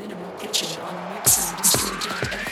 Minimal Kitchen on mix and mixandindustry.fm.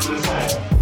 This is.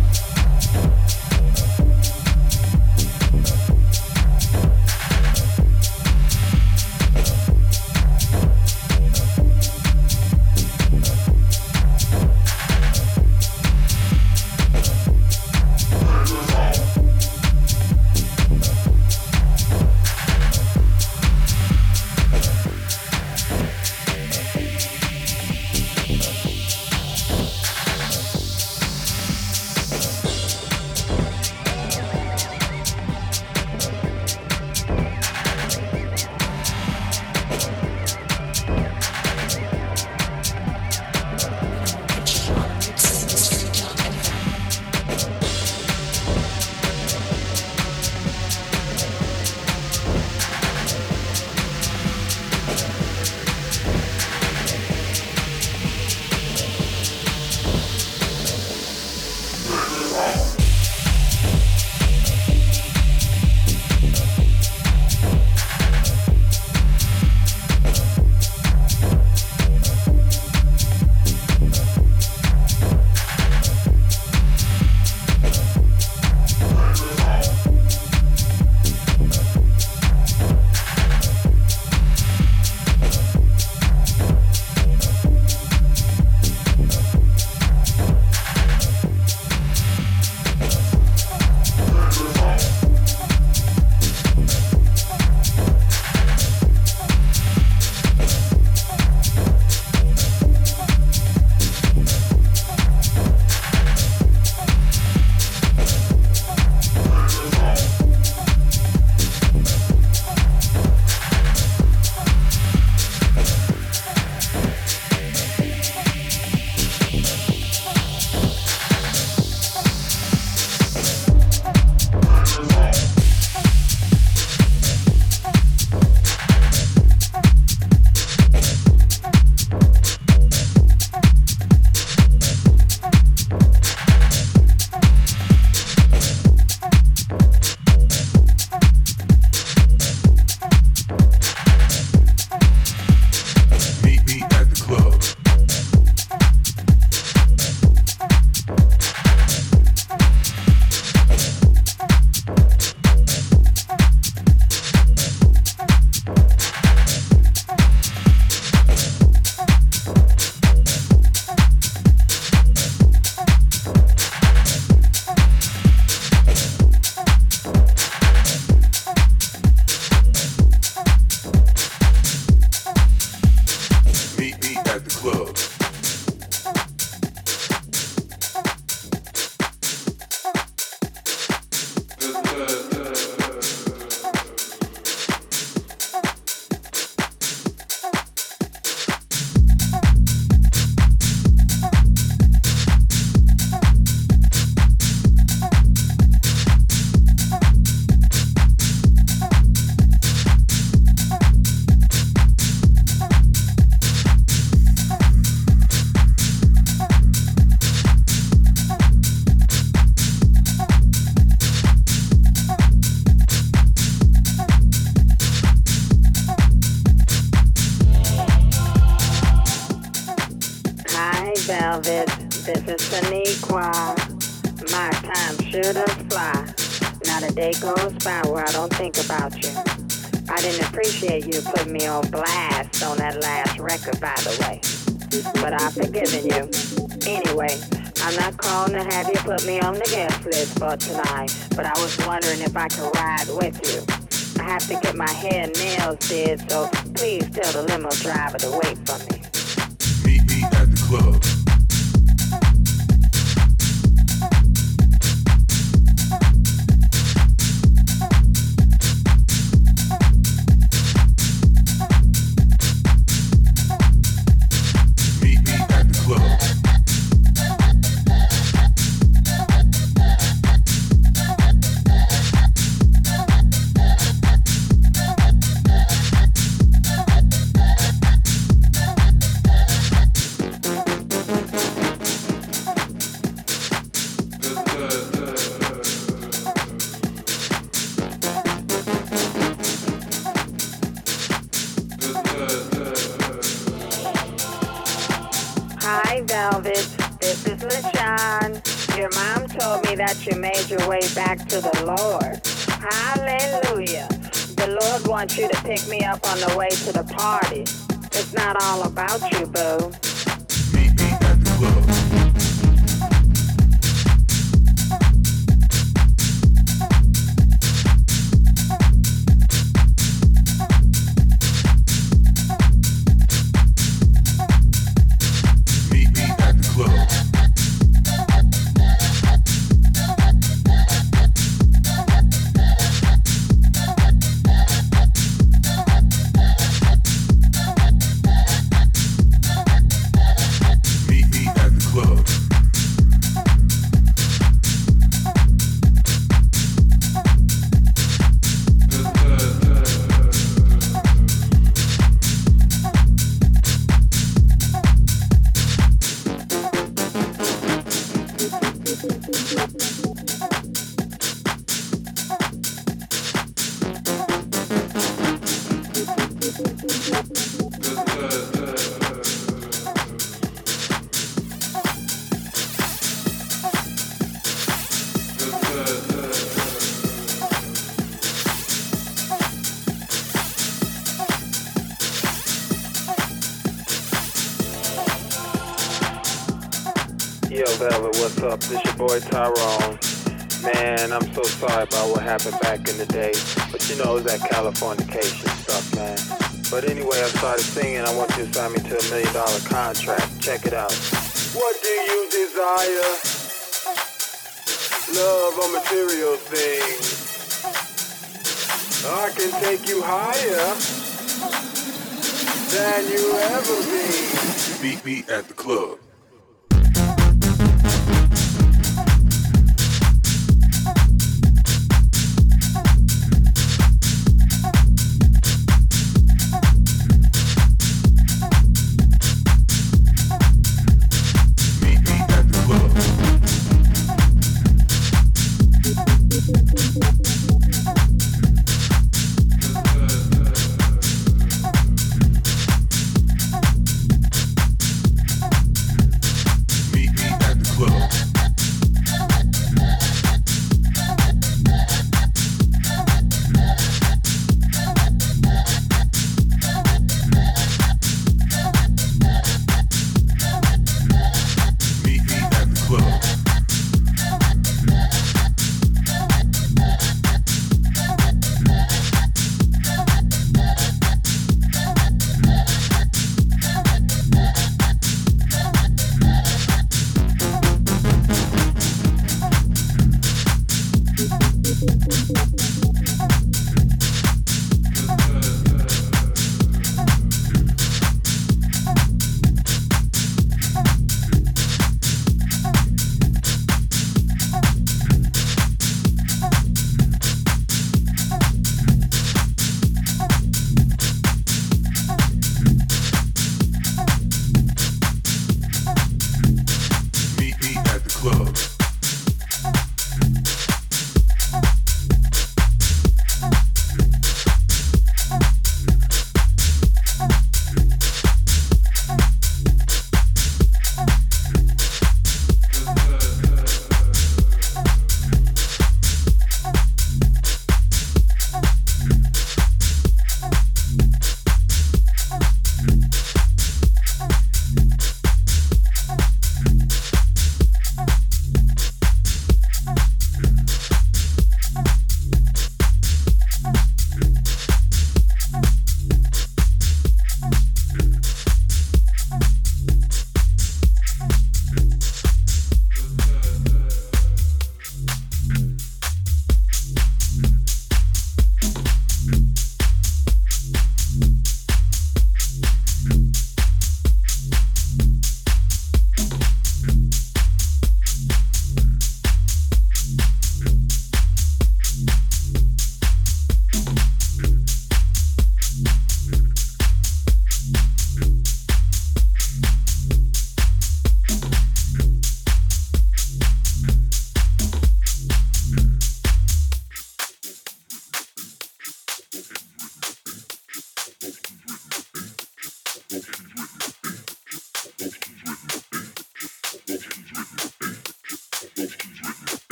Sure does fly. Not a day goes by where I don't think about you. I didn't appreciate you putting me on blast on that last record, by the way. But I've forgiven you. Anyway, I'm not calling to have you put me on the guest list for tonight, but I was wondering if I could ride with you. I have to get my hair and nails did, so please tell the limo driver to wait for me. Meet me at the club.